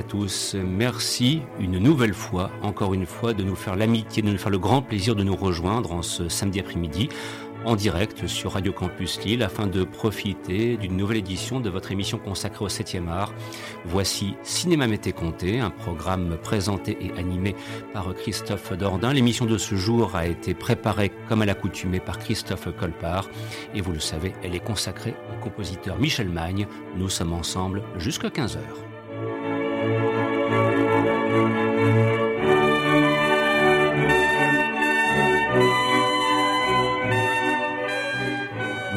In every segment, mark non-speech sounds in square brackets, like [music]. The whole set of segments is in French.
À tous. Merci une nouvelle fois, encore une fois, de nous faire l'amitié, de nous faire le grand plaisir de nous rejoindre en ce samedi après-midi en direct sur Radio Campus Lille afin de profiter d'une nouvelle édition de votre émission consacrée au 7e art. Voici Cinéma Mété Comté, un programme présenté et animé par Christophe Dordain. L'émission de ce jour a été préparée comme à l'accoutumée par Christophe Colpart et vous le savez, elle est consacrée au compositeur Michel Magne. Nous sommes ensemble jusqu'à 15h.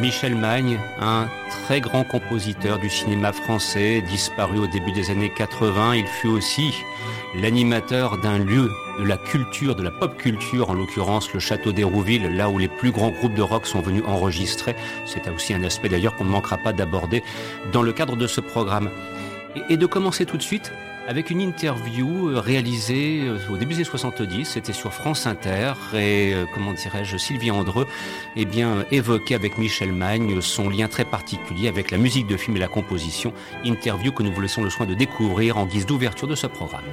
Michel Magne, un très grand compositeur du cinéma français, disparu au début des années 80. Il fut aussi l'animateur d'un lieu de la culture, de la pop culture, en l'occurrence le château d'Hérouville, là où les plus grands groupes de rock sont venus enregistrer. C'est aussi un aspect d'ailleurs qu'on ne manquera pas d'aborder dans le cadre de ce programme. Et, de commencer tout de suite avec une interview euh, réalisée euh, au début des 70, c'était sur France Inter, et euh, comment dirais-je, Sylvie Andreux eh bien, évoquait avec Michel Magne son lien très particulier avec la musique de film et la composition, interview que nous vous laissons le soin de découvrir en guise d'ouverture de ce programme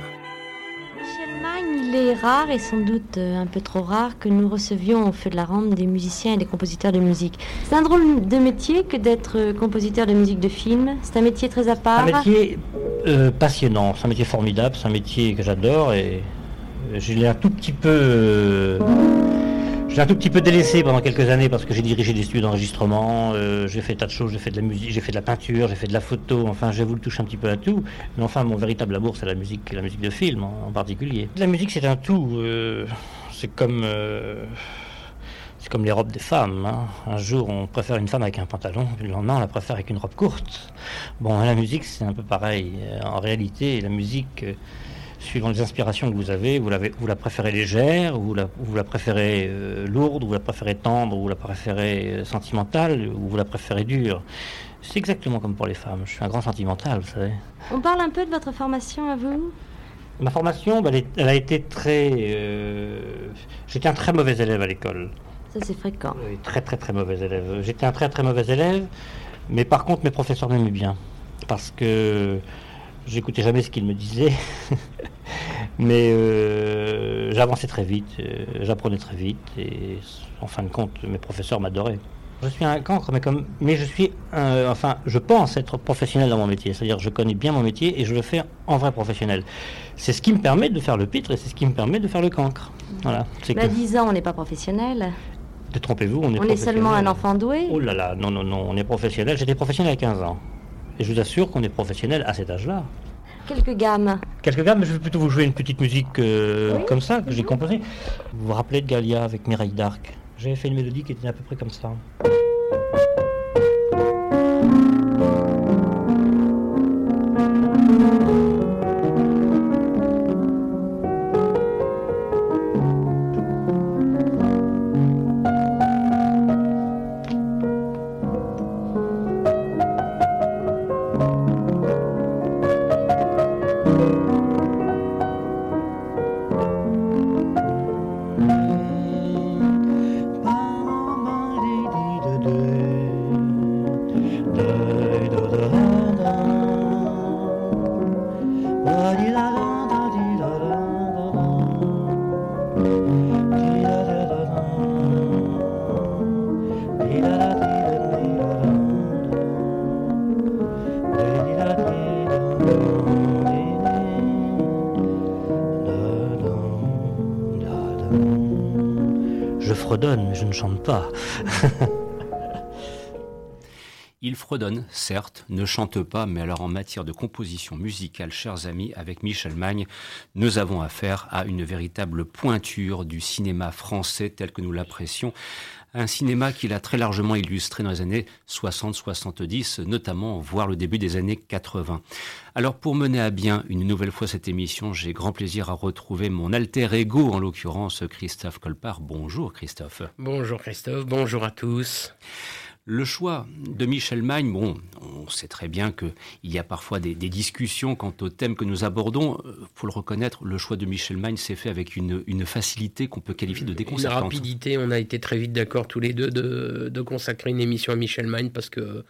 il est rare et sans doute euh, un peu trop rare que nous recevions au feu de la rampe des musiciens et des compositeurs de musique. C'est un drôle de métier que d'être euh, compositeur de musique de film. C'est un métier très à part. Un métier euh, passionnant, c'est un métier formidable, c'est un métier que j'adore et je l'ai un tout petit peu. J'ai un tout petit peu délaissé pendant quelques années parce que j'ai dirigé des studios d'enregistrement, euh, j'ai fait tas de choses, j'ai fait de la musique, j'ai fait de la peinture, j'ai fait de la photo, enfin j'ai voulu toucher un petit peu à tout. Mais enfin mon véritable amour c'est la musique, la musique de film en, particulier. La musique c'est un tout, euh, c'est comme euh, c'est comme les robes des femmes. Hein. Un jour on préfère une femme avec un pantalon, le lendemain on la préfère avec une robe courte. Bon la musique c'est un peu pareil. En réalité la musique suivant les inspirations que vous avez, vous, vous la préférez légère, ou vous la, vous la préférez euh, lourde, ou vous la préférez tendre, ou vous la préférez euh, sentimentale, ou vous la préférez dure? C'est exactement comme pour les femmes. Je suis un grand sentimental, vous savez. On parle un peu de votre formation à vous? Ma formation, bah, elle, a été très. Euh, j'étais un très mauvais élève à l'école. Ça, c'est fréquent. Oui, très, très, très mauvais élève. J'étais un très, très mauvais élève, mais par contre, mes professeurs m'aimaient bien. Parce que j'écoutais jamais ce qu'ils me disaient. [laughs] Mais euh, j'avançais très vite, euh, j'apprenais très vite et en fin de compte, mes professeurs m'adoraient. Je suis un cancre, mais, comme, mais je suis, enfin, je pense être professionnel dans mon métier. C'est-à-dire, je connais bien mon métier et je le fais en vrai professionnel. C'est ce qui me permet de faire le pitre et c'est ce qui me permet de faire le cancre. Voilà. C'est à 10 ans, on n'est pas professionnel. Détrompez-vous, on est. On est seulement un enfant doué. Oh là là, non non non, on est professionnel. J'étais professionnel à 15 ans. Et je vous assure qu'on est professionnel à cet âge-là. Quelques gammes. Quelques gammes, mais je vais plutôt vous jouer une petite musique euh, comme ça, que j'ai composée. Vous vous rappelez de Galia avec Mireille d'Arc? J'avais fait une mélodie qui était à peu près comme ça. [laughs] Il fredonne, certes, ne chante pas, mais alors en matière de composition musicale, chers amis, avec Michel Magne, nous avons affaire à une véritable pointure du cinéma français tel que nous l'apprécions. Un cinéma qu'il a très largement illustré dans les années 60-70, notamment voire le début des années 80. Alors pour mener à bien une nouvelle fois cette émission, j'ai grand plaisir à retrouver mon alter ego, en l'occurrence Christophe Colpart. Bonjour Christophe. Bonjour Christophe, bonjour à tous. Le choix de Michel Magne, bon, on sait très bien qu'il y a parfois des, discussions quant au thème que nous abordons. Il euh, faut le reconnaître, le choix de Michel Magne s'est fait avec une, facilité qu'on peut qualifier de déconcertante. Une rapidité, on a été très vite d'accord tous les deux de, consacrer une émission à Michel Magne parce que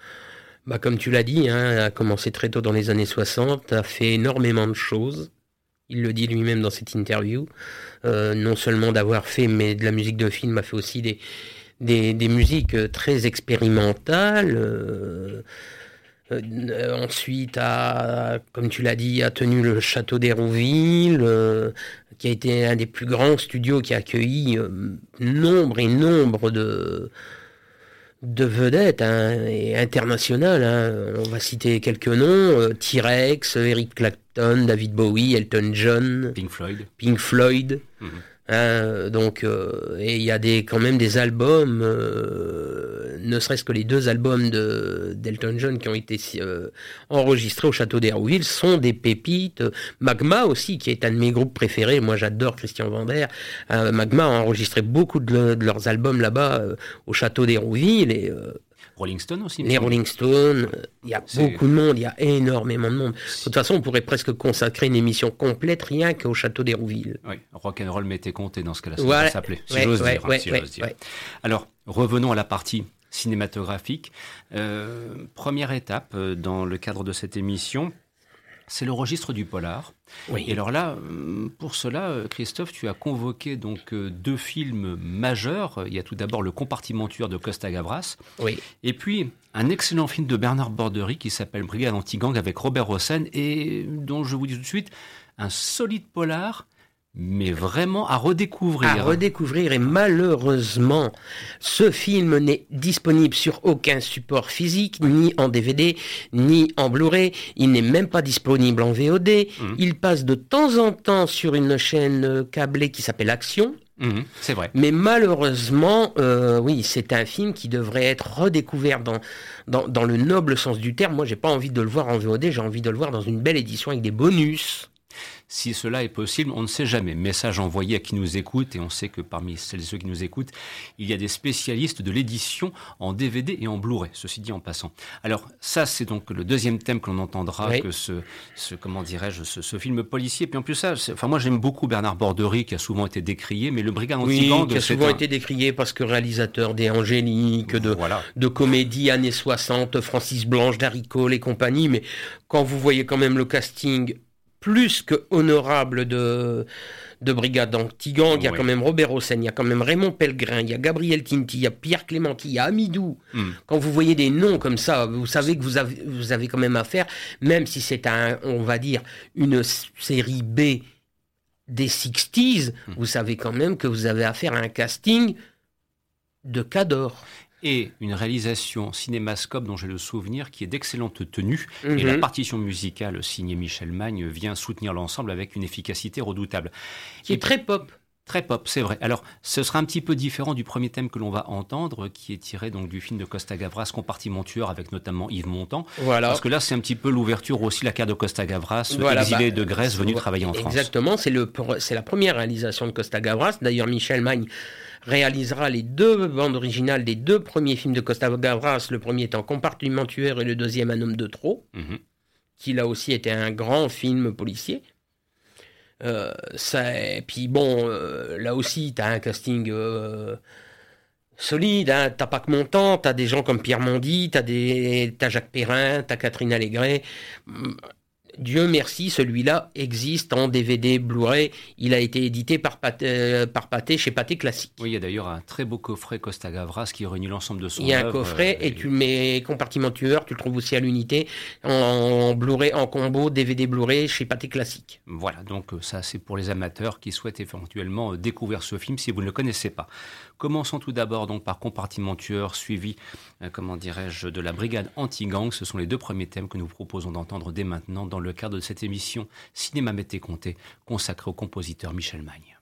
bah, Comme tu l'as dit, hein, a commencé très tôt dans les années 60, a fait énormément de choses. Il le dit lui-même dans cette interview. Euh, non seulement d'avoir fait mais de la musique de film, a fait aussi des, des, musiques euh, très expérimentales. Euh, ensuite, a, comme tu l'as dit, a tenu le château d'Hérouville, qui a été un des plus grands studios qui a accueilli nombre et nombre de, de vedettes hein, et internationales. Hein. On va citer quelques noms T-Rex, Eric Clapton, David Bowie, Elton John, Pink Floyd. Pink Floyd. Mhm. Hein, donc, euh, et il y a des, quand même des albums, euh, ne serait-ce que les deux albums de d'Elton John qui ont été euh, enregistrés au château d'Hérouville sont des pépites. Magma aussi, qui est un de mes groupes préférés. Moi, j'adore Christian Vander. Magma a enregistré beaucoup de, de leurs albums là-bas au château d'Hérouville et Rolling Stone aussi. Les Rolling Stones, il y a beaucoup de monde, il y a énormément de monde. De toute façon, on pourrait presque consacrer une émission complète rien qu'au château d'Hérouville. Oui, rock'n'roll m'était compté dans ce cas-là, ça voilà. s'appelait, si j'ose dire. Hein, Alors, revenons à la partie cinématographique. Euh, première étape euh, dans le cadre de cette émission, c'est le registre du polar. Oui. Et alors là, hum, pour cela, Christophe, tu as convoqué donc euh, deux films majeurs. Il y a tout d'abord Le compartiment tueur de Costa Gavras. Oui. Et puis un excellent film de Bernard Bordery qui s'appelle Brigade anti-gang avec Robert Hossein et dont je vous dis tout de suite un solide polar mais vraiment à redécouvrir. À redécouvrir et malheureusement, ce film n'est disponible sur aucun support physique, ni en DVD, ni en Blu-ray. Il n'est même pas disponible en VOD. Mhm. Il passe de temps en temps sur une chaîne câblée qui s'appelle Action. Mhm, c'est vrai. Mais malheureusement, euh, oui, c'est un film qui devrait être redécouvert dans, dans, dans le noble sens du terme. Moi, j'ai pas envie de le voir en VOD, j'ai envie de le voir dans une belle édition avec des bonus. Si cela est possible, on ne sait jamais. Message envoyé à qui nous écoute, et on sait que parmi celles et ceux qui nous écoutent, il y a des spécialistes de l'édition en DVD et en Blu-ray, ceci dit en passant. Alors ça, c'est donc le deuxième thème que l'on entendra, que ce, ce, comment dirais-je, ce, film policier. Puis en plus ça, enfin moi j'aime beaucoup Bernard Bordery, qui a souvent été décrié, mais le Brigade oui, qui a souvent été décrié parce que réalisateur des Angéliques, de, de comédie années 60, Francis Blanche, Daricot et compagnie, mais quand vous voyez quand même le casting plus que honorable de, de brigade anti-gang. Il y a quand même Robert Hossein, il y a quand même Raymond Pellegrin, il y a Gabriel Tinti, il y a Pierre Clémenti, il y a Amidou. Hmm. Quand vous voyez des noms comme ça, vous savez que vous avez, vous avez quand même affaire, même si c'est un, on va dire, une série B des 60s, hmm. vous savez quand même que vous avez affaire à un casting de cador et une réalisation cinémascope dont j'ai le souvenir qui est d'excellente tenue. Et la mhm. partition musicale signée Michel Magne vient soutenir l'ensemble avec une efficacité redoutable. Qui est très pop. Très pop, c'est vrai. Alors, ce sera un petit peu différent du premier thème que l'on va entendre, qui est tiré donc du film de Costa Gavras, Compartiment tueur, avec notamment Yves Montand. Voilà. Parce que là, c'est un petit peu l'ouverture aussi, la carte de Costa Gavras, voilà, exilé bah, de Grèce, venu travailler en France. Exactement, c'est la première réalisation de Costa Gavras. D'ailleurs, Michel Magne réalisera les deux bandes originales des deux premiers films de Costa Gavras, le premier étant Compartiment tueur et le deuxième Un homme de trop, mhm. qui là aussi était un grand film policier. Euh, ça, et puis bon, euh, là aussi, tu as un casting euh, solide, hein. t'as pas que Montant, t'as des gens comme Pierre Mondy, t'as des, as Jacques Perrin, t'as Catherine Allégret. Dieu merci, celui-là existe en DVD Blu-ray. Il a été édité par Pathé, euh, par Pathé chez Pathé Classique. Oui, il y a d'ailleurs un très beau coffret Costa Gavras qui réunit l'ensemble de son Il y a un coffret euh, et, tu le mets compartiment tueur, tu le trouves aussi à l'unité en, Blu-ray, en combo DVD Blu-ray chez Pathé Classique. Voilà, donc euh, ça c'est pour les amateurs qui souhaitent éventuellement découvrir ce film si vous ne le connaissez pas. Commençons tout d'abord donc par compartiment tueur suivi, comment dirais-je, de la brigade anti-gang. Ce sont les deux premiers thèmes que nous proposons d'entendre dès maintenant dans le cadre de cette émission Cinéma Mété Comté consacrée au compositeur Michel Magne.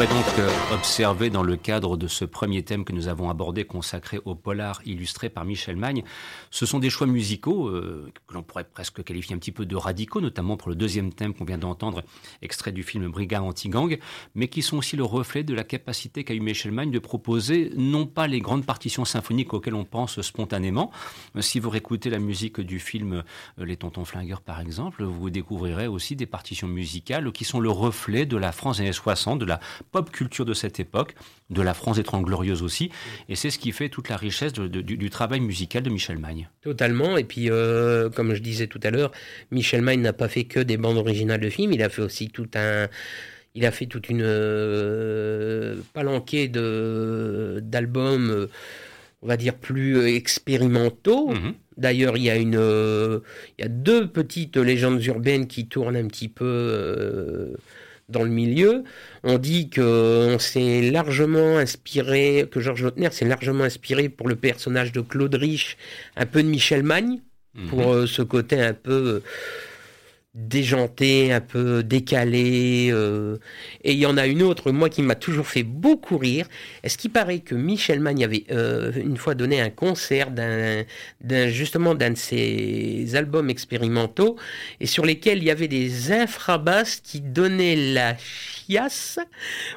L'aurez donc euh, observé dans le cadre de ce premier thème que nous avons abordé consacré au polar illustré par Michel Magne. Ce sont des choix musicaux euh, que l'on pourrait presque qualifier un petit peu de radicaux, notamment pour le deuxième thème qu'on vient d'entendre, extrait du film Brigade anti-gang, mais qui sont aussi le reflet de la capacité qu'a eu Michel Magne de proposer non pas les grandes partitions symphoniques auxquelles on pense spontanément. Euh, Si vous réécoutez la musique du film Les Tontons Flingueurs, par exemple, vous découvrirez aussi des partitions musicales qui sont le reflet de la France des années 60, de la pop culture de cette époque, de la France des Trente Glorieuses aussi. Et c'est ce qui fait toute la richesse de- de- du, du travail musical de Michel Magne. Totalement. Et puis, euh, comme je disais tout à l'heure, Michel Magne n'a pas fait que des bandes originales de films. Il a fait aussi tout un. Il a fait toute une euh, palanquée de d'albums, euh, on va dire plus expérimentaux. Mhm. D'ailleurs, il y a une, euh, il y a deux petites légendes urbaines qui tournent un petit peu euh, dans le milieu. On dit que on s'est largement inspiré, que Georges Lautner s'est largement inspiré pour le personnage de Claude Rich, un peu de Michel Magne, Mhm. pour euh, ce côté un peu déjanté, un peu décalé. euh. Et il y en a une autre, moi, qui m'a toujours fait beaucoup rire. Est-ce qu'il paraît que Michel Magne avait euh, une fois donné un concert d'un, d'un- justement d'un de ses albums expérimentaux et sur lesquels il y avait des infrabasses qui donnaient la chiasse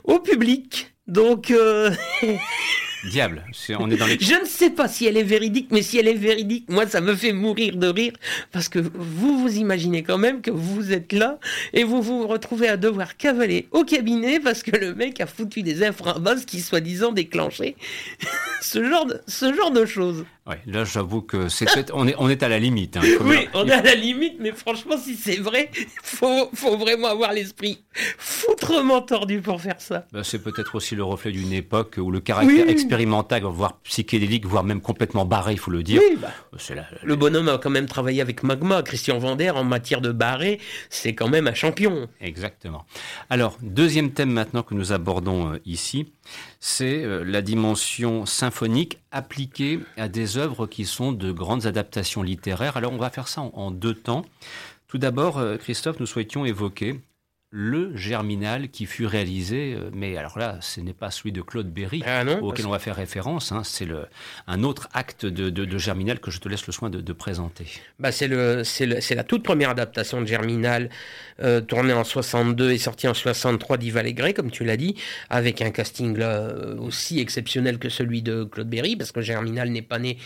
au public? Donc, euh, [laughs] Diable, on est dans les... je ne sais pas si elle est véridique, mais si elle est véridique, moi, ça me fait mourir de rire, parce que vous vous imaginez quand même que vous êtes là et vous vous retrouvez à devoir cavaler au cabinet parce que le mec a foutu des infrabasses qui soi-disant déclenchaient [laughs] ce genre de, ce genre de choses. Ouais, là, j'avoue que c'est peut-être- on est, on est à la limite. hein. Oui, on est à la limite, mais franchement, si c'est vrai, faut, faut vraiment avoir l'esprit foutrement tordu pour faire ça. Bah, c'est peut-être aussi le reflet d'une époque où le caractère Oui. Expérimental, voire psychédélique, voire même complètement barré, il faut le dire. Oui, bah, la- le bonhomme a quand même travaillé avec Magma, Christian Vander, en matière de barré, c'est quand même un champion. Exactement. Alors, deuxième thème maintenant que nous abordons euh, ici, c'est euh, la dimension symphonique appliquée à des œuvres qui sont de grandes adaptations littéraires. Alors, on va faire ça en, en deux temps. Tout d'abord, euh, Christophe, nous souhaitions évoquer le Germinal qui fut réalisé, euh, mais alors là, ce n'est pas celui de Claude Berry. Ah non auquel on va faire référence, hein, c'est un autre acte de, de- de Germinal que je te laisse le soin de, de présenter. Bah, c'est la toute première adaptation de Germinal, euh, tournée en 62 et sortie en 63 d'Yves Allégret, comme tu l'as dit, avec un casting là aussi exceptionnel que celui de Claude Berry, parce que Germinal n'est pas né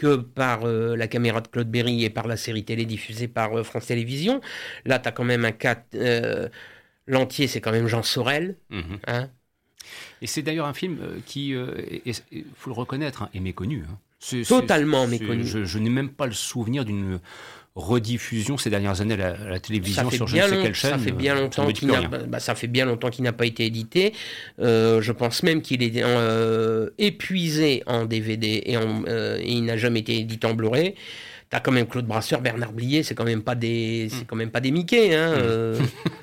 que par euh, la caméra de Claude Berry et par la série télé diffusée par euh, France Télévisions. Là, tu as quand même un cas. euh, L'entier, c'est quand même Jean Sorel. Mhm. Hein Et c'est d'ailleurs un film euh, qui, il faut le reconnaître, hein, est méconnu. hein. Totalement méconnu. Je, je n'ai même pas le souvenir d'une rediffusion ces dernières années à la, télévision sur je ne sais long- quelle chaîne. ça fait euh, bien me longtemps qu'il n'a bah, ça fait bien longtemps qu'il n'a pas été édité. Euh, je pense même qu'il est euh, épuisé en DVD et, en, euh, et il n'a jamais été édité en Blu-ray. T'as quand même Claude Brasseur, Bernard Blier, c'est quand même pas des, c'est quand même pas des Mickey. Hein, euh.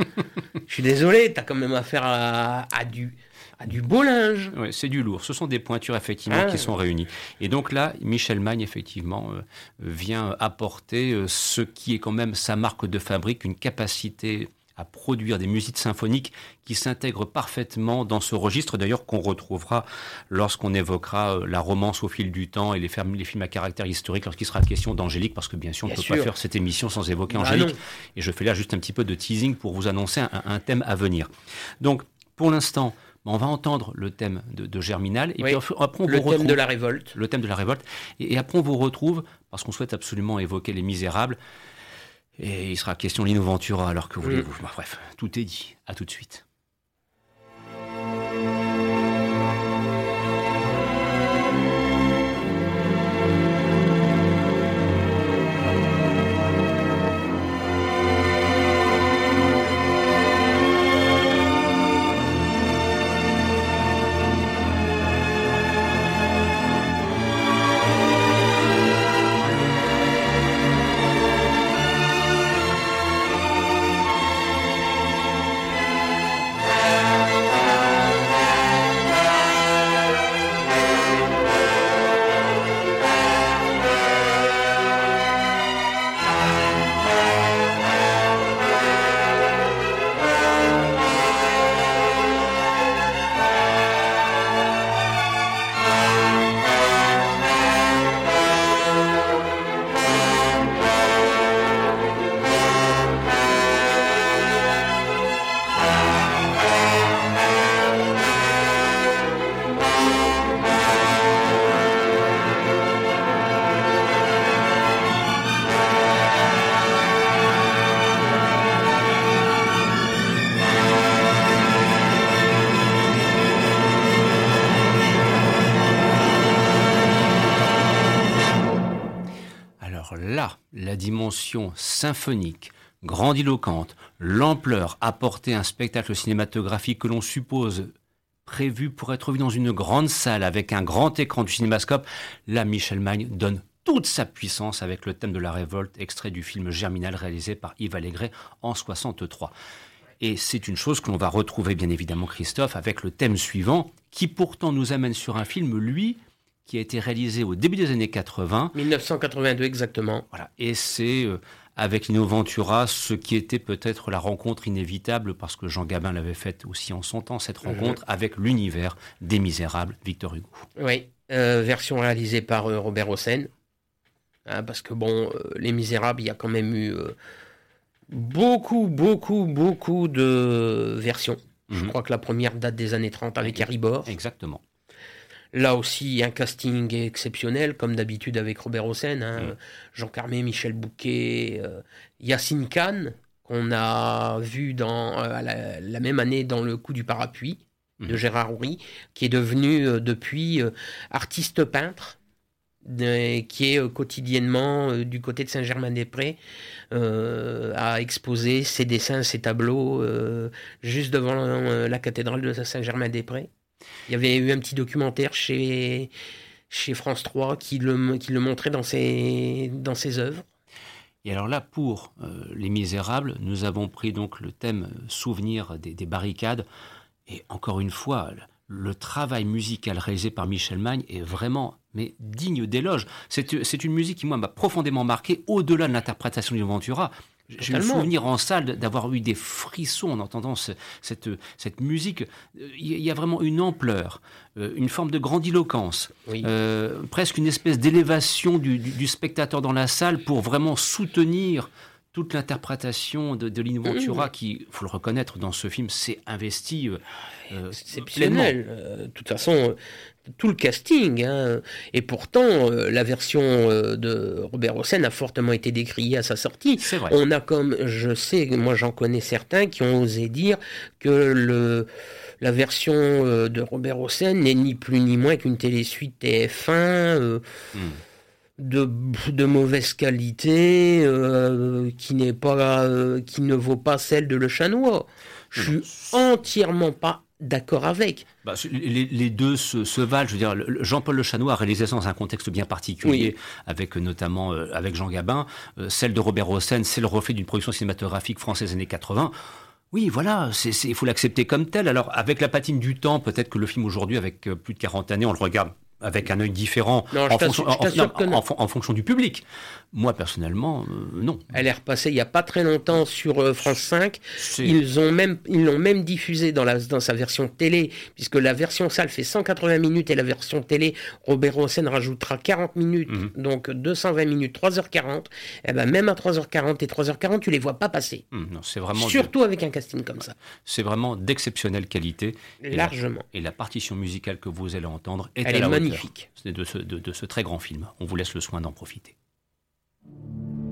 [laughs] Je suis désolé, t'as quand même affaire à, à du, à du beau linge. Ouais, c'est du lourd. Ce sont des pointures effectivement Ah. qui sont réunies. Et donc là, Michel Magne effectivement euh, vient apporter euh, ce qui est quand même sa marque de fabrique, une capacité à produire des musiques symphoniques qui s'intègrent parfaitement dans ce registre, d'ailleurs qu'on retrouvera lorsqu'on évoquera euh, la romance au fil du temps et les, les films à caractère historique, lorsqu'il sera question d'Angélique, parce que bien sûr, on ne peut pas faire cette émission sans évoquer Bah Angélique. non. Et je fais là juste un petit peu de teasing pour vous annoncer un, un thème à venir. Donc, pour l'instant, on va entendre le thème de, de Germinal, et Oui. puis après on Le vous thème retrouve de la révolte. le thème de la révolte. Et, et après, on vous retrouve, parce qu'on souhaite absolument évoquer les misérables. Et il sera question de Ventura, alors que voulez-vous Bah, Bref, tout est dit. À tout de suite. Dimension symphonique, grandiloquente, l'ampleur apportée à un spectacle cinématographique que l'on suppose prévu pour être vu dans une grande salle avec un grand écran du cinémascope, là Michel Magne donne toute sa puissance avec le thème de la révolte, extrait du film Germinal réalisé par Yves Allégret en 63. Et c'est une chose que l'on va retrouver bien évidemment Christophe avec le thème suivant, qui pourtant nous amène sur un film, lui, qui a été réalisé au début des années 80. 1982 exactement. Voilà. Et c'est euh, avec Lino Ventura ce qui était peut-être la rencontre inévitable, parce que Jean Gabin l'avait faite aussi en son temps, cette rencontre avec l'univers des Misérables, Victor Hugo. Oui, euh, version réalisée par euh, Robert Hossein. Hein, parce que bon, Les Misérables, il y a quand même eu beaucoup, beaucoup, beaucoup de versions. Je Mhm. crois que la première date des années 30 avec Harry Bor. Exactement. Là aussi, un casting exceptionnel, comme d'habitude avec Robert Hossein. hein. Mm. Jean Carmé, Michel Bouquet, euh, Yacine Khan, qu'on a vu dans, euh, la, la même année dans Le coup du parapluie de Mhm. Gérard Houry, qui est devenu euh, depuis artiste peintre, de- qui est quotidiennement du côté de Saint-Germain-des-Prés, à exposer ses dessins, ses tableaux, juste devant la cathédrale de Saint-Germain-des-Prés. Il y avait eu un petit documentaire chez, chez France 3 qui le, qui le montrait dans ses, dans ses œuvres. Et alors là, pour euh, Les Misérables, nous avons pris donc le thème euh, souvenir des, des barricades. Et encore une fois, le, travail musical réalisé par Michel Magne est vraiment mais digne d'éloge. C'est c'est une musique qui, moi, m'a profondément marqué, au-delà de l'interprétation du Ventura. J'ai le souvenir en salle d'avoir eu des frissons en entendant ce- cette, cette musique. Euh, Il y a- vraiment une ampleur, euh, une forme de grandiloquence, Oui. euh, presque une espèce d'élévation du, du- du spectateur dans la salle pour vraiment soutenir toute l'interprétation de, de Lino Ventura qui, faut le reconnaître, dans ce film, s'est investi euh, euh, exceptionnel. Euh, de toute façon, euh, tout le casting. hein. Et pourtant, euh, la version euh, de Robert Hossein a fortement été décriée à sa sortie. C'est vrai. On a comme, je sais, moi j'en connais certains qui ont osé dire que le, la version euh, de Robert Hossein n'est ni plus ni moins qu'une télésuite TF1 euh, Hmm. De, de mauvaise qualité, euh, qui n'est pas, euh, qui ne vaut pas celle de Le Chanois. Je suis entièrement pas d'accord avec. Bah, les, les deux se, se valent. Je veux dire, Jean-Paul Le Chanois a réalisé ça dans un contexte bien particulier, avec euh, notamment euh, avec Jean Gabin. Celle de Robert Hossein, c'est le reflet d'une production cinématographique française années 80. Oui, voilà, il faut l'accepter comme tel. Alors, avec la patine du temps, peut-être que le film aujourd'hui, avec plus de 40 années, on le regarde avec un œil différent Non, fonction, non. en fonction du public. Moi, personnellement, euh, non. Elle est repassée il n'y a pas très longtemps sur euh, France 5. C'est- Ils ont même, ils l'ont même diffusé dans, la, dans sa version télé, puisque la version salle fait 180 minutes et la version télé, Robert Hossein rajoutera 40 minutes, Mhm. donc 220 minutes, 3h40. Et ben même à 3h40 et 3h40, tu les vois pas passer. Hum, non, c'est vraiment, de- Surtout avec un casting comme ça. c'est vraiment d'exceptionnelle qualité. Et la- Largement. Et la partition musicale que vous allez entendre est Elle à est la magnifique. C'est de ce, de, de ce très grand film. On vous laisse le soin d'en profiter. Thank you.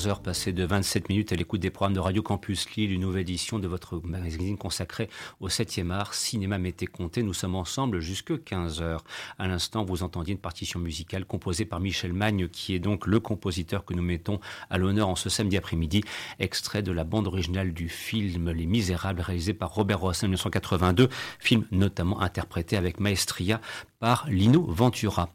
14h passées de 27 minutes à l'écoute des programmes de Radio Campus Lille, une nouvelle édition de votre magazine consacré au 7e art, cinéma mété compté. Nous sommes ensemble jusque 15h. À l'instant, vous entendiez une partition musicale composée par Michel Magne, qui est donc le compositeur que nous mettons à l'honneur en ce samedi après-midi, extrait de la bande originale du film Les Misérables, réalisé par Robert Ross en 1982, film notamment interprété avec maestria par Lino Ventura.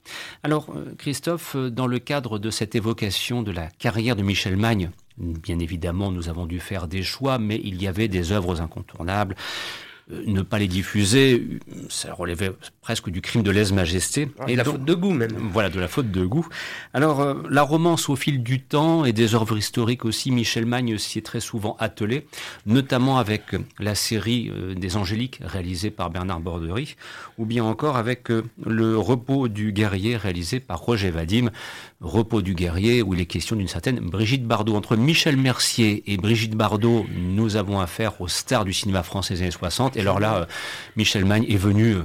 Alors, euh, Christophe, euh, dans le cadre de cette évocation de la carrière de Michel Magne, bien évidemment, nous avons dû faire des choix, mais il y avait des œuvres incontournables. Euh, ne pas les diffuser, ça relevait presque du crime de lèse-majesté. Ah, et la faute de goût même. Voilà, de la faute de goût. Alors, euh, la romance au fil du temps et des œuvres historiques aussi, Michel Magne s'y est très souvent attelé, notamment avec la série euh, des Angéliques réalisée par Bernard Bordery, ou bien encore avec le Repos du guerrier réalisé par Roger Vadim, Repos du guerrier où il est question d'une certaine Brigitte Bardot. Entre Michel Mercier et Brigitte Bardot, nous avons affaire aux stars du cinéma français des années 60 et alors là, euh, Michel Magne est venu euh,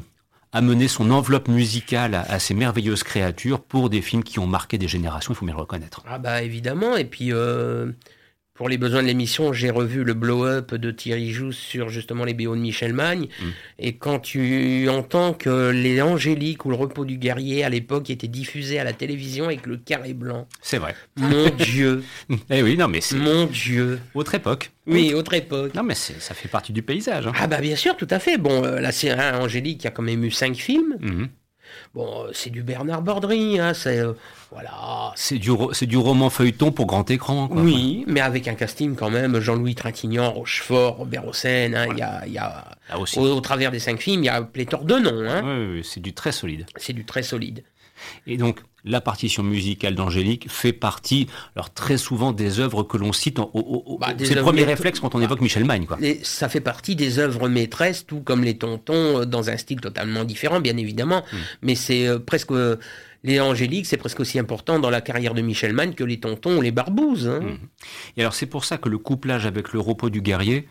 amener son enveloppe musicale à, ces merveilleuses créatures pour des films qui ont marqué des générations, il faut bien le reconnaître. Ah bah évidemment, et puis euh, pour les besoins de l'émission, j'ai revu le blow-up de Thierry Jousse sur justement les BO de Michel Magne. Mm. Et quand tu entends que les Angéliques ou le Repos du guerrier à l'époque étaient diffusés à la télévision avec le carré blanc. C'est vrai. Mon [laughs] Dieu. Eh oui, non mais c'est. Mon Dieu. Autre époque. Oui, autre époque. Non mais ça fait partie du paysage. Hein. Ah bah bien sûr, tout à fait. Bon, euh, la série Angélique a quand même eu cinq films. Mm-hmm. Bon, euh, c'est du Bernard Bordry, hein, c'est euh, voilà. C'est du c'est du roman feuilleton pour grand écran. Quoi. Oui, mais avec un casting quand même Jean-Louis Trintignant, Rochefort, Robert Hossein. Hein, il y a, y a aussi. Au, travers des cinq films, il y a pléthore de noms. Hein. Oui, oui, c'est du très solide. C'est du très solide. Et donc, la partition musicale d'Angélique fait partie, alors très souvent, des œuvres que l'on cite. Au, bah, c'est le premier réflexe quand on évoque Michel Magne. Quoi. Et ça fait partie des œuvres maîtresses, tout comme les tontons, euh, dans un style totalement différent, bien évidemment. Hmm. Mais c'est euh, presque. les Angéliques, c'est presque aussi important dans la carrière de Michel Magne que les tontons ou les barbouzes. Hein. Hmm. Et alors, c'est pour ça que le couplage avec le repos du guerrier,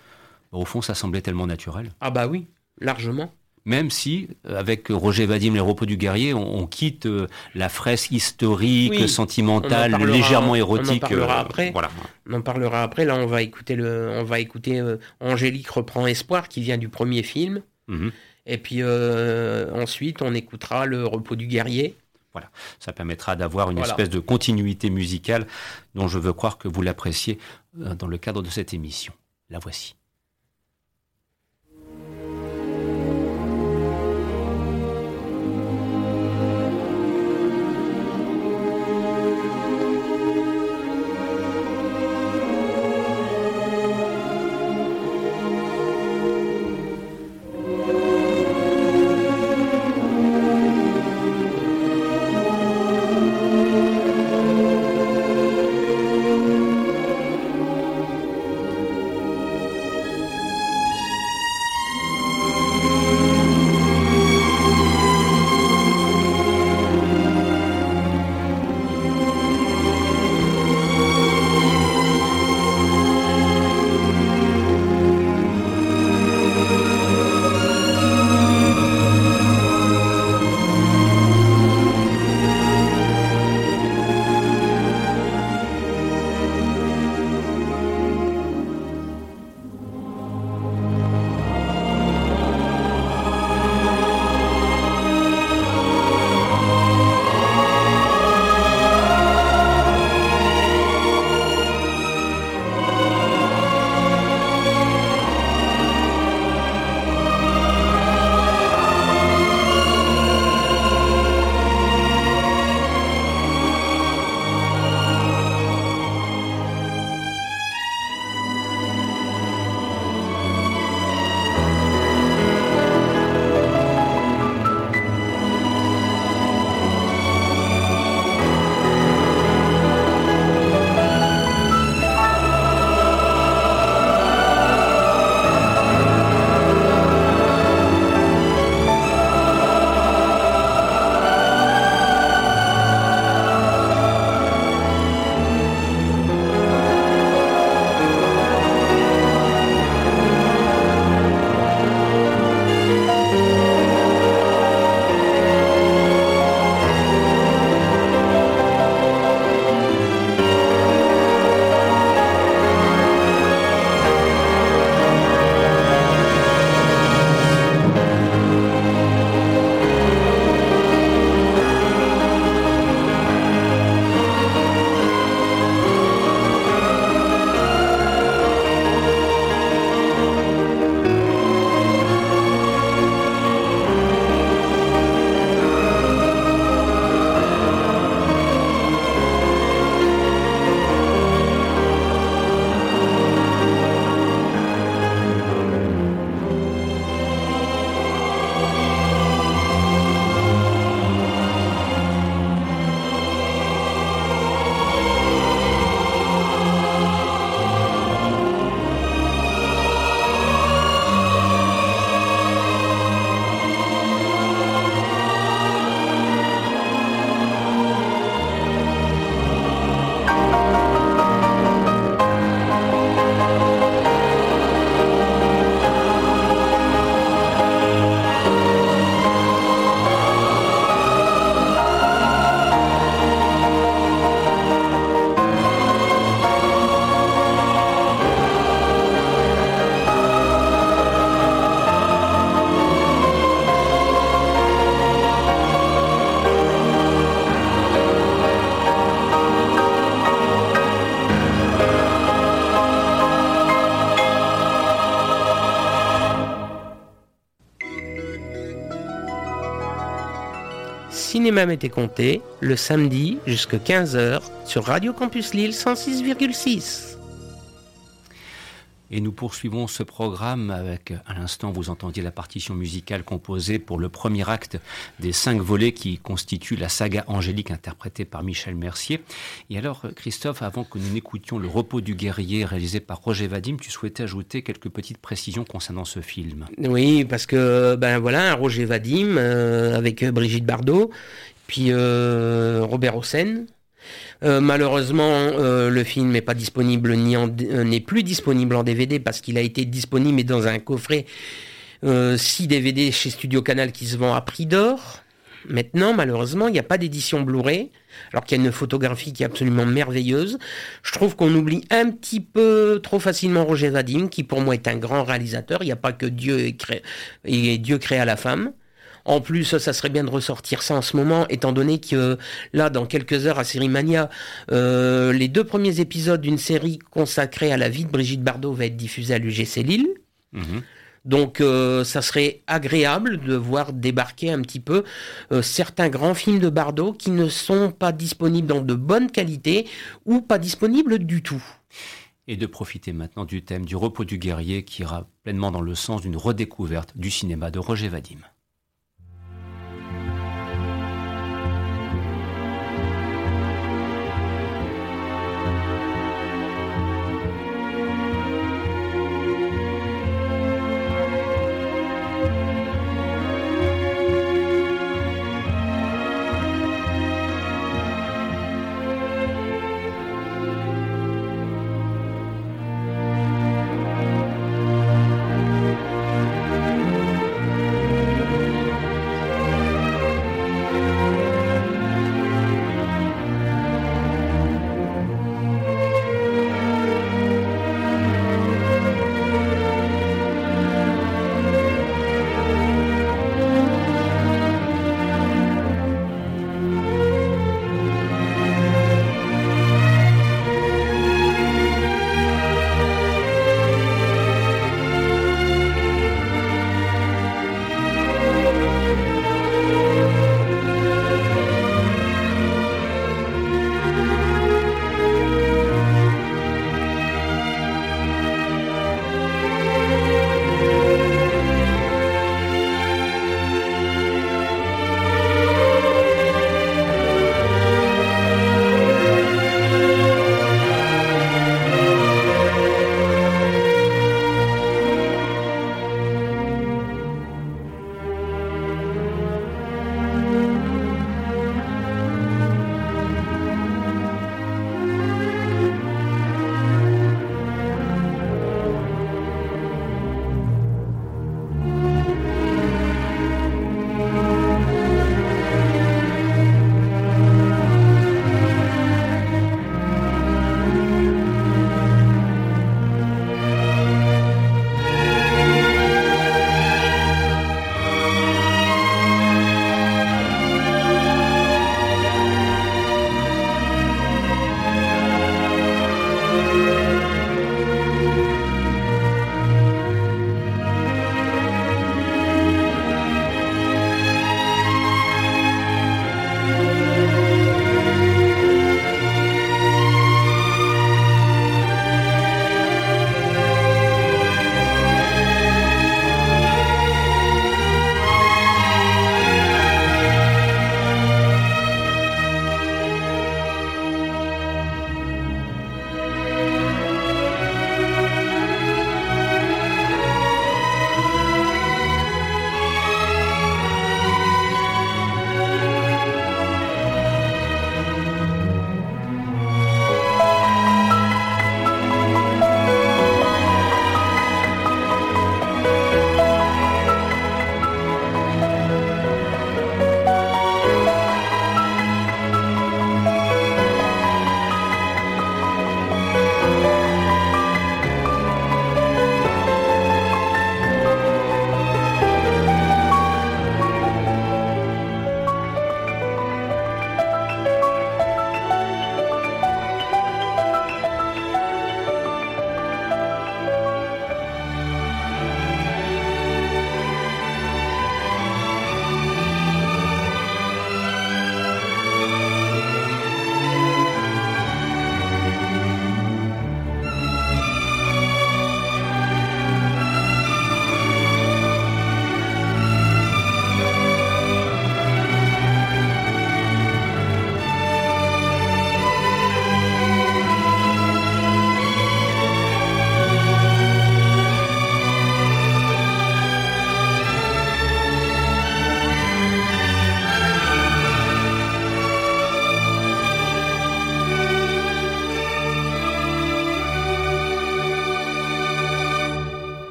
au fond, ça semblait tellement naturel. Ah, bah oui, largement même si, euh, avec Roger Vadim, Les repos du guerrier, on, quitte euh, la fresque historique, sentimentale, légèrement érotique. On en parlera euh, après. Voilà. On en parlera après. Là, on va écouter, le, on va écouter Angélique reprend Espoir, qui vient du premier film. Mhm. Et puis ensuite, on écoutera Le repos du guerrier. Voilà, ça permettra d'avoir une espèce de continuité musicale dont je veux croire que vous l'appréciez dans le cadre de cette émission. La voici. Cinéma m'était compté le samedi jusqu'à 15h sur Radio Campus Lille 106,6. Et nous poursuivons ce programme avec, à l'instant, vous entendiez la partition musicale composée pour le premier acte des cinq volets qui constituent la saga angélique interprétée par Michel Mercier. Et alors, Christophe, avant que nous n'écoutions Le repos du guerrier réalisé par Roger Vadim, tu souhaitais ajouter quelques petites précisions concernant ce film. Oui, parce que, ben voilà, Roger Vadim euh, avec Brigitte Bardot, puis euh, Robert Hossein. Euh, malheureusement, euh, le film euh, n'est plus disponible en DVD parce qu'il a été disponible mais dans un coffret 6 DVD chez Studio Canal qui se vend à prix d'or. Maintenant, malheureusement, il n'y a pas d'édition Blu-ray, alors qu'il y a une photographie qui est absolument merveilleuse. Je trouve qu'on oublie un petit peu trop facilement Roger Vadim, qui pour moi est un grand réalisateur. Il n'y a pas que Dieu et, cré... Dieu créa la femme. En plus, ça serait bien de ressortir ça en ce moment, étant donné que là, dans quelques heures à Série Mania, euh, les deux premiers épisodes d'une série consacrée à la vie de Brigitte Bardot va être diffusée à l'UGC Lille. Mhm. Donc euh, ça serait agréable de voir débarquer un petit peu euh, certains grands films de Bardot qui ne sont pas disponibles dans de bonnes qualités ou pas disponibles du tout. Et de profiter maintenant du thème du repos du guerrier qui ira pleinement dans le sens d'une redécouverte du cinéma de Roger Vadim.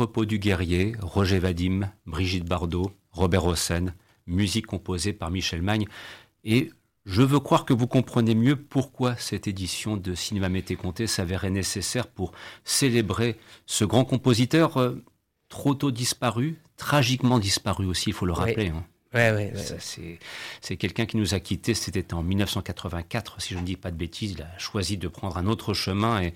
Repos du guerrier, Roger Vadim, Brigitte Bardot, Robert Hossein, musique composée par Michel Magne. Et je veux croire que vous comprenez mieux pourquoi cette édition de Cinéma Mété Comté s'avérait nécessaire pour célébrer ce grand compositeur euh, trop tôt disparu, tragiquement disparu aussi, il faut le rappeler. hein. Ouais, c'est quelqu'un qui nous a quittés, c'était en 1984, si je ne dis pas de bêtises. Il a choisi de prendre un autre chemin, et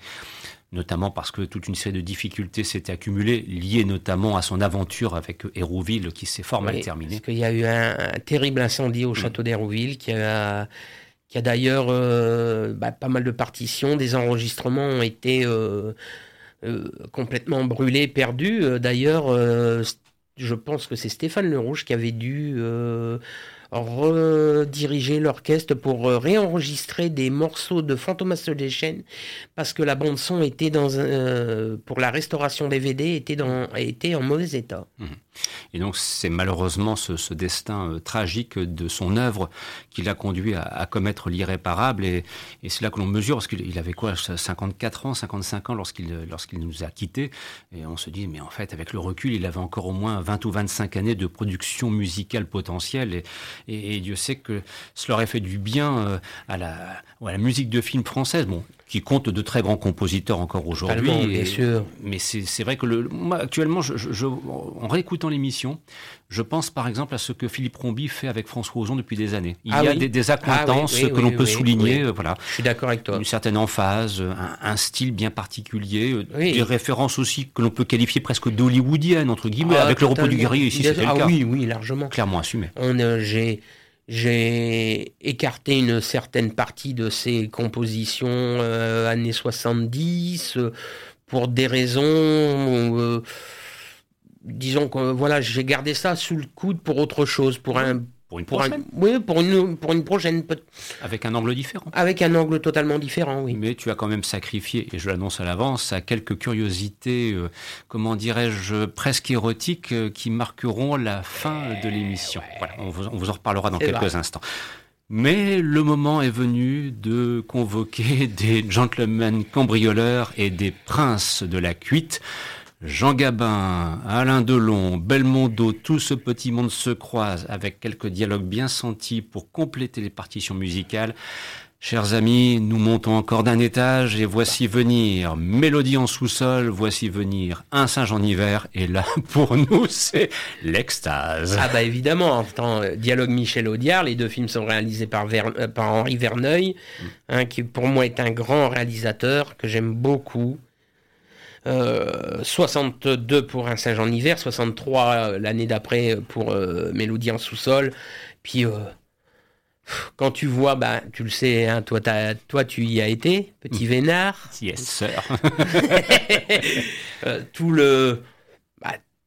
notamment parce que toute une série de difficultés s'étaient accumulées, liées notamment à son aventure avec Hérouville, qui s'est fort mal terminée. Parce qu'il y a eu un, un terrible incendie au château d'Hérouville qui a, qui a d'ailleurs euh, bah, pas mal de partitions, des enregistrements ont été euh, euh, complètement brûlés, perdus. D'ailleurs, je pense que c'est Stéphane Le Rouge qui avait dû rediriger l'orchestre pour euh, réenregistrer des morceaux de Fantomas Solution parce que la bande son était dans euh, pour la restauration DVD était dans était en mauvais état. Et donc c'est malheureusement ce, ce destin euh, tragique de son œuvre qui l'a conduit à, à commettre l'irréparable. Et, et c'est là que l'on mesure, parce qu'il il avait quoi, 54 ans, 55 ans lorsqu'il lorsqu'il nous a quittés. Et on se dit, mais en fait, avec le recul, il avait encore au moins 20 ou 25 années de production musicale potentielle. Et, et, et Dieu sait que cela aurait fait du bien euh, à, la, à la musique de film française. Bon, qui compte de très grands compositeurs encore aujourd'hui. Bien sûr. mais c'est vrai que le, moi, actuellement, je, je- je- en réécoutant l'émission, je pense par exemple à ce que Philippe Rombi fait avec François Ozon depuis des années. Il Ah y a oui. des, des accointances Ah oui, oui, que l'on peut souligner, euh, voilà, Je suis d'accord avec toi. une certaine emphase, un, un style bien particulier, euh, des références aussi que l'on peut qualifier presque d'hollywoodiennes entre guillemets. Ah, avec le repos du guerrier ici, c'était le cas, oui, oui, largement. clairement assumé. On, euh, j'ai, j'ai écarté une certaine partie de ces compositions euh, années 70 euh, pour des raisons. Disons que voilà, j'ai gardé ça sous le coude pour autre chose, pour un, Pour une pour un, prochaine, oui, pour une, pour une prochaine, avec un angle différent. avec un angle totalement différent, oui. Mais tu as quand même sacrifié, et je l'annonce à l'avance, à quelques curiosités, euh, comment dirais-je, presque érotiques, euh, qui marqueront la fin de l'émission. Voilà, on vous, on vous en reparlera dans C'est quelques vrai. instants. Mais le moment est venu de convoquer des gentlemen cambrioleurs et des princes de la cuite. Jean Gabin, Alain Delon, Belmondo, tout ce petit monde se croise avec quelques dialogues bien sentis pour compléter les partitions musicales. Chers amis, nous montons encore d'un étage et voici venir Mélodie en sous-sol, voici venir Un singe en hiver et là, [laughs] pour nous, c'est l'extase. Ah bah évidemment, en euh, Dialogue Michel Audiard, les deux films sont réalisés par, Ver- euh, par Henri Verneuil, hein, qui pour moi est un grand réalisateur que j'aime beaucoup. Euh, 62 pour Un singe en hiver, 63 euh, l'année d'après pour euh, Mélodie en sous-sol. Puis euh, quand tu vois, bah, tu le sais, hein, toi, tu y as été, petit vénard. Yes, sir. [laughs] Euh, tout le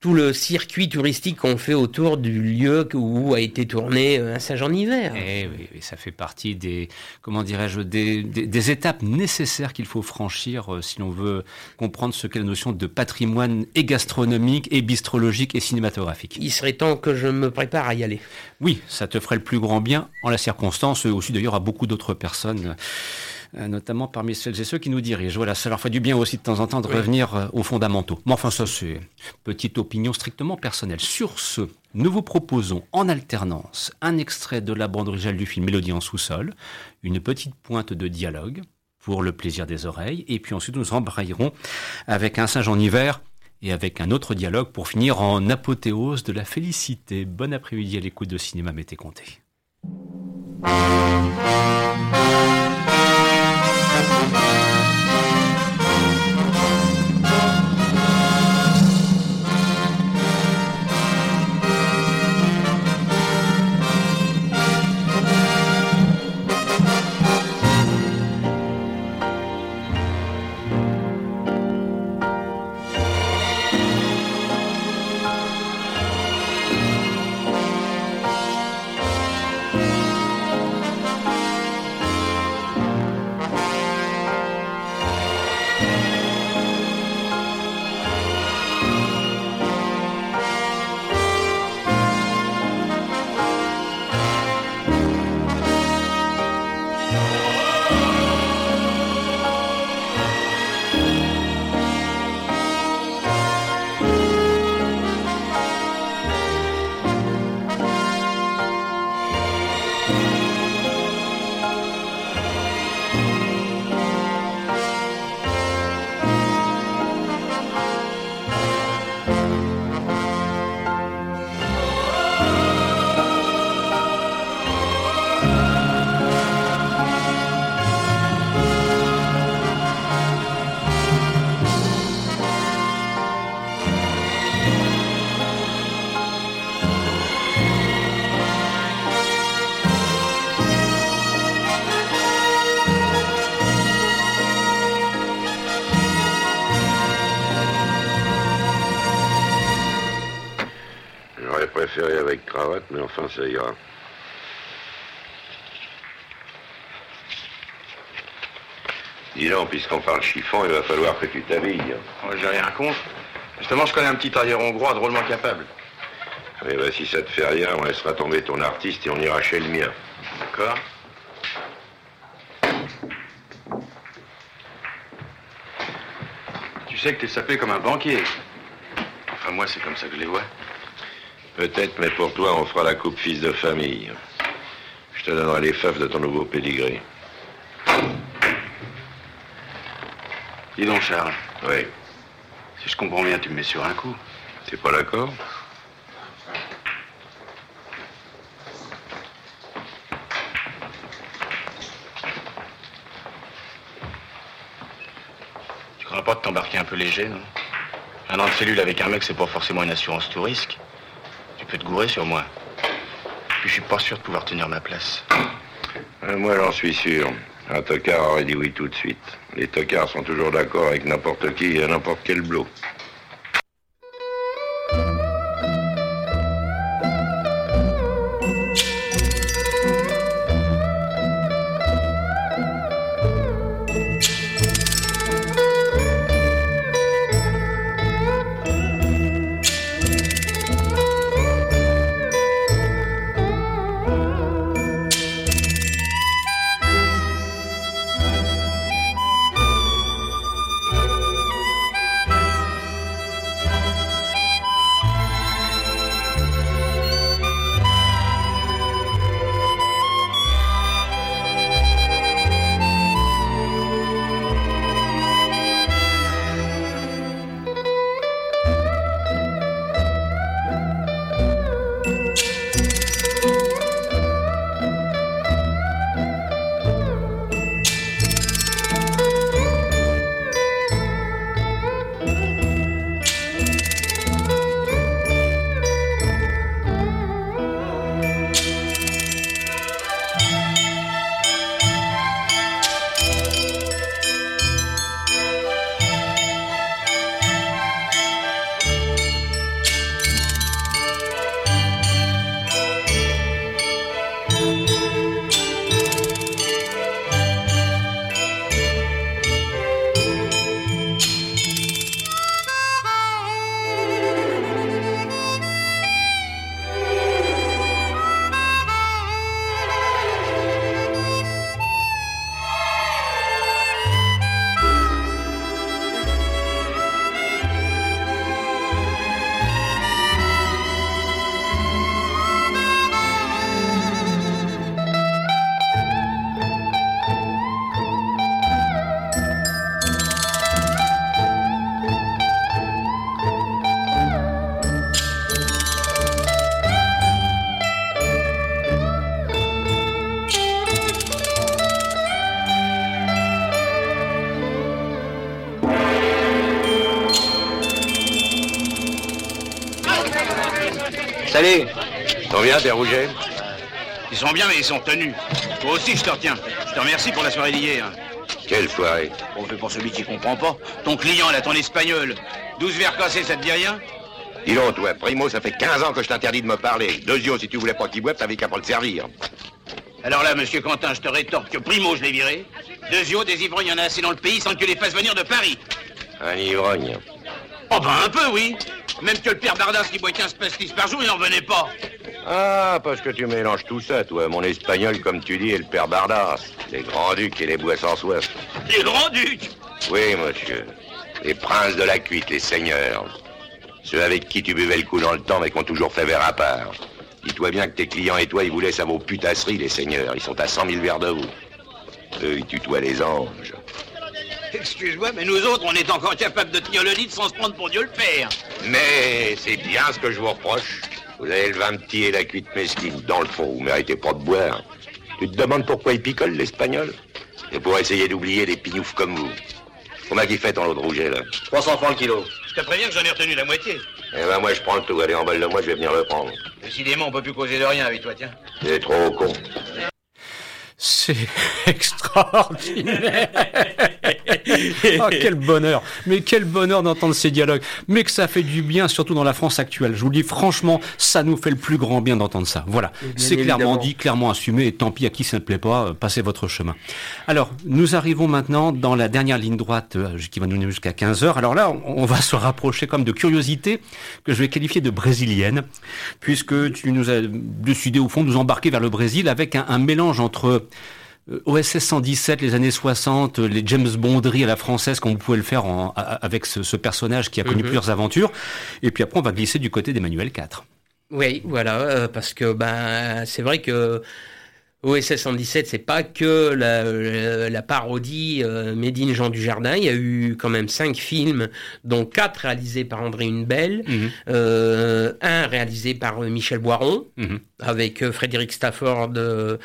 tout le circuit touristique qu'on fait autour du lieu où a été tourné euh, un singe en hiver. Eh oui, ça fait partie des, comment dirais-je, des, des, des étapes nécessaires qu'il faut franchir euh, si l'on veut comprendre ce qu'est la notion de patrimoine et gastronomique et bistrologique et cinématographique. Il serait temps que je me prépare à y aller. Oui, ça te ferait le plus grand bien en la circonstance, et aussi d'ailleurs à beaucoup d'autres personnes, euh, notamment parmi celles et ceux qui nous dirigent. Voilà, ça leur fait du bien aussi de temps en temps de Oui. revenir euh, aux fondamentaux. Mais enfin, ça c'est petite opinion strictement personnelle. Sur ce, nous vous proposons en alternance un extrait de la bande originale du film Mélodie en sous-sol, une petite pointe de dialogue pour le plaisir des oreilles, et puis ensuite nous embrayerons avec un singe en hiver et avec un autre dialogue pour finir en apothéose de la félicité. Bon après-midi à l'écoute de Cinéma Mété Comté. Música mais enfin, ça ira. Dis donc, puisqu'on parle chiffon, il va falloir que tu t'habilles. Moi, j'ai rien contre. Justement, je connais un petit tailleur hongrois drôlement capable. Mais bah, si ça te fait rien, on laissera tomber ton artiste et on ira chez le mien. D'accord Tu sais que t'es sapé comme un banquier. Enfin, moi, c'est comme ça que je les vois. Peut-être, mais pour toi, on fera la coupe fils de famille. Je te donnerai les faves de ton nouveau pédigré. Dis donc, Charles, Oui, si je comprends bien, tu me mets sur un coup. t'es pas d'accord Tu crois pas de t'embarquer un peu léger, non? Un an de cellule avec un mec, c'est pas forcément une assurance tout risque. Peux te sur moi. Puis je suis pas sûr de pouvoir tenir ma place. Euh, Moi, j'en suis sûr. Un tocard aurait dit oui tout de suite. Les tocards sont toujours d'accord avec n'importe qui et n'importe quel blot. Salut T'en viens, des rougets Ils sont bien, mais ils sont tenus. Toi aussi, je te retiens. Je te remercie pour la soirée d'hier. Quelle soirée On fait pour celui qui comprend pas. Ton client, là, ton espagnol. 12 verres cassés, ça te dit rien Dis donc, toi, Primo, ça fait 15 ans que je t'interdis de me parler. Deuxio, si tu voulais pas qu'il boive, t'avais qu'à pas le servir. Alors là, monsieur Quentin, je te rétorque que Primo, je l'ai viré. Deuxio, des ivrognes, il y en a assez dans le pays sans que tu les fasses venir de Paris. Un ivrogne. Oh ben un peu, oui. Même que le père Bardas qui boit 15 pastis par jour, il n'en venait pas. Ah, parce que tu mélanges tout ça, toi. Mon espagnol, comme tu dis, et le père Bardas. Les grands-ducs et les bois sans soif. Les grands-ducs Oui, monsieur. Les princes de la cuite, les seigneurs. Ceux avec qui tu buvais le coup dans le temps, mais qui ont toujours fait verre à part. Dis-toi bien que tes clients et toi, ils vous laissent à vos putasseries, les seigneurs. Ils sont à 100 000 verres de vous. Eux, ils tutoient les anges. Excuse-moi, mais nous autres, on est encore capables de tenir le lit sans se prendre pour Dieu le Père. Mais c'est bien ce que je vous reproche. Vous avez le vin petit et la cuite mesquine. Dans le fond, vous méritez pas de boire. Tu te demandes pourquoi ils picolent, l'espagnol? Et pour essayer d'oublier des pignoufs comme vous. Combien qui fait ton lot de rouget, là? 300 francs le kilo. Je te préviens que j'en ai retenu la moitié. Eh ben, moi, je prends le tout. Allez, emballe de moi, je vais venir le prendre. Décidément, on peut plus causer de rien avec toi, tiens. C'est trop con. C'est [laughs] extraordinaire. oh, quel bonheur Mais quel bonheur d'entendre ces dialogues Mais que ça fait du bien, surtout dans la France actuelle. Je vous le dis franchement, ça nous fait le plus grand bien d'entendre ça. Voilà, c'est clairement dit, clairement assumé, et tant pis à qui ça ne plaît pas, euh, passez votre chemin. Alors, nous arrivons maintenant dans la dernière ligne droite euh, qui va nous mener jusqu'à 15h. Alors là, on va se rapprocher comme de curiosité que je vais qualifier de brésilienne, puisque tu nous as décidé au fond de nous embarquer vers le Brésil avec un, un mélange entre OSS 117, les années 60, euh, les James Bonderies à la française, comme vous pouvez le faire en- avec ce, ce personnage qui a connu Mhm. plusieurs aventures. Et puis après, on va glisser du côté d'Emmanuel IV. Oui, voilà, euh, parce que ben c'est vrai que OSS 117, c'est pas que la, la- la parodie euh, Médine Jean Dujardin. Il y a eu quand même cinq films, dont quatre réalisés par André Hunebelle, euh, un réalisé par euh, Michel Boiron, Mhm. avec euh, Frédéric Stafford. euh, euh,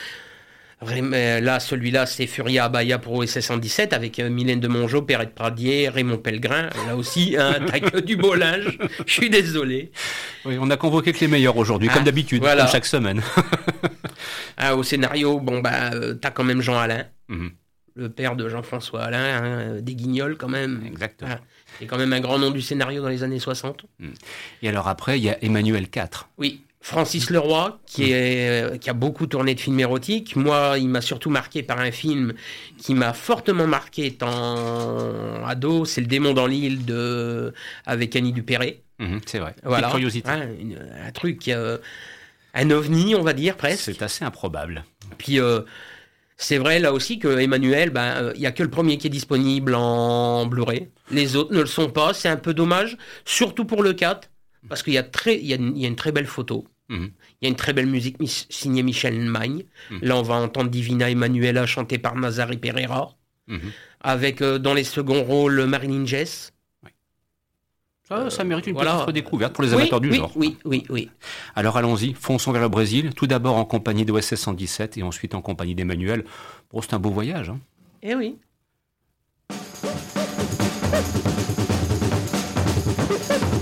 Là, celui-là, c'est Furia Abaya pour OSS 117 avec euh, Mylène de Mongeau, Perrette Pradier, Raymond Pellegrin. Là aussi, hein, [laughs] t'as que du beau linge. Je suis désolé. Oui, on a convoqué que les meilleurs aujourd'hui, Ah, comme d'habitude, voilà. comme chaque semaine. [laughs] Ah, au scénario, bon bah euh, t'as quand même Jean Alain, Mhm. le père de Jean-François Alain, hein, euh, des Guignols quand même. Exactement. Ah, c'est quand même un grand nom du scénario dans les années 60. Et alors après, il y a Emmanuel IV. Oui. Francis Leroy, qui, est, euh, qui a beaucoup tourné de films érotiques. Moi, il m'a surtout marqué par un film qui m'a fortement marqué étant ado. C'est Le démon dans l'île de... avec Annie Dupéré. Mhm, c'est vrai. Voilà. Petite curiosité. Une- un truc, euh, un ovni, on va dire presque. C'est assez improbable. Puis euh, c'est vrai là aussi que Emmanuel, ben, euh, il y a que le premier qui est disponible en Blu-ray. Les autres ne le sont pas. C'est un peu dommage, surtout pour le 4, parce qu'il y a très, il y a une, il y a une très belle photo. Mhm. Il y a une très belle musique signée Michel Magne. Mhm. Là, on va entendre Divina Emanuela chantée par Mazari Pereira. Mhm. Avec euh, dans les seconds rôles Marilyn Jess. Ça, mérite une petite redécouverte pour les amateurs du genre. Oui, oui, oui. Alors allons-y, fonçons vers le Brésil, tout d'abord en compagnie d'OSS 117 et ensuite en compagnie d'Emmanuel. C'est un beau voyage. Hein. Eh oui. [laughs]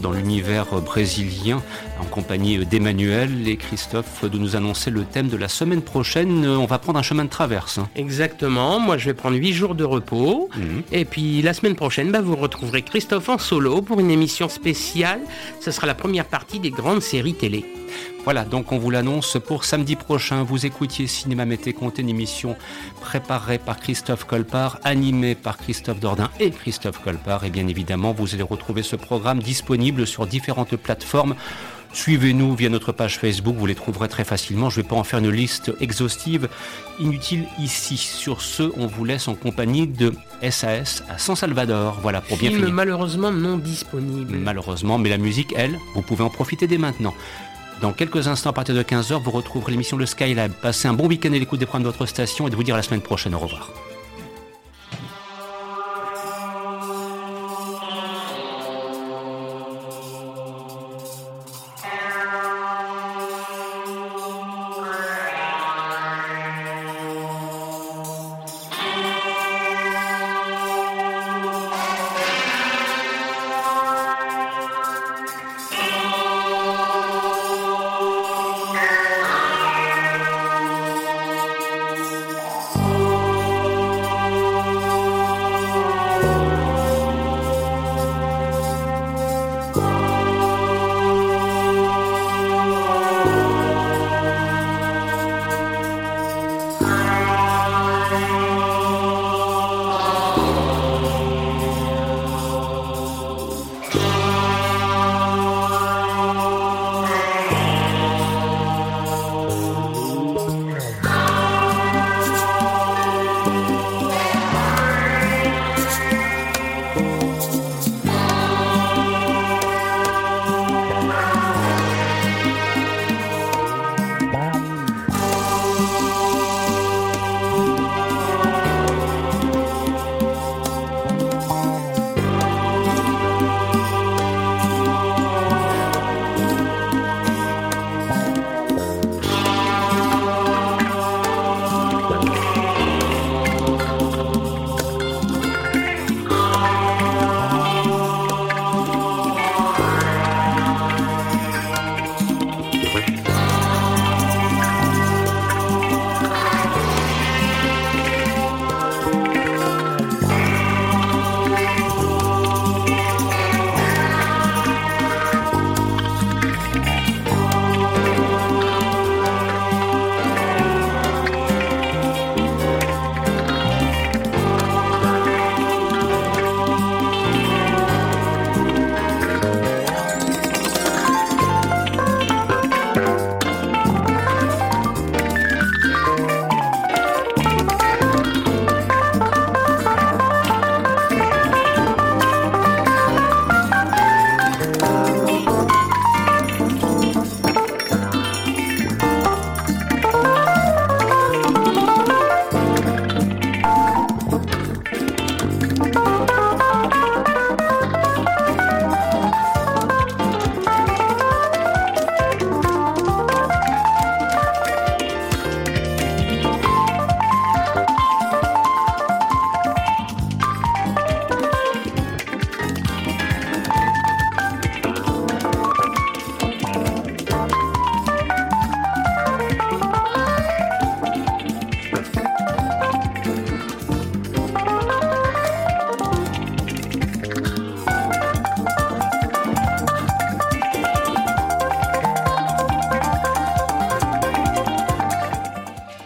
dans l'univers brésilien en compagnie d'Emmanuel et Christophe de nous annoncer le thème de la semaine prochaine. On va prendre un chemin de traverse. hein. Exactement, moi je vais prendre 8 jours de repos. Mhm. Et puis la semaine prochaine, bah, vous retrouverez Christophe en solo pour une émission spéciale. Ce sera la première partie des grandes séries télé. Voilà, donc on vous l'annonce pour samedi prochain. Vous écoutiez Cinéma Mété Comté, une émission préparée par Christophe Colpart, animée par Christophe Dordain et Christophe Colpart. Et bien évidemment, vous allez retrouver ce programme disponible sur différentes plateformes. Suivez-nous via notre page Facebook, vous les trouverez très facilement. Je ne vais pas en faire une liste exhaustive, inutile ici. Sur ce, on vous laisse en compagnie de SAS à San Salvador. Voilà, pour bien Film finir. malheureusement non disponible. Malheureusement, mais la musique, elle, vous pouvez en profiter dès maintenant. Dans quelques instants, à partir de 15h, vous retrouverez l'émission Le Skylab. Passez un bon week-end à l'écoute des programmes de votre station et de vous dire à la semaine prochaine. Au revoir.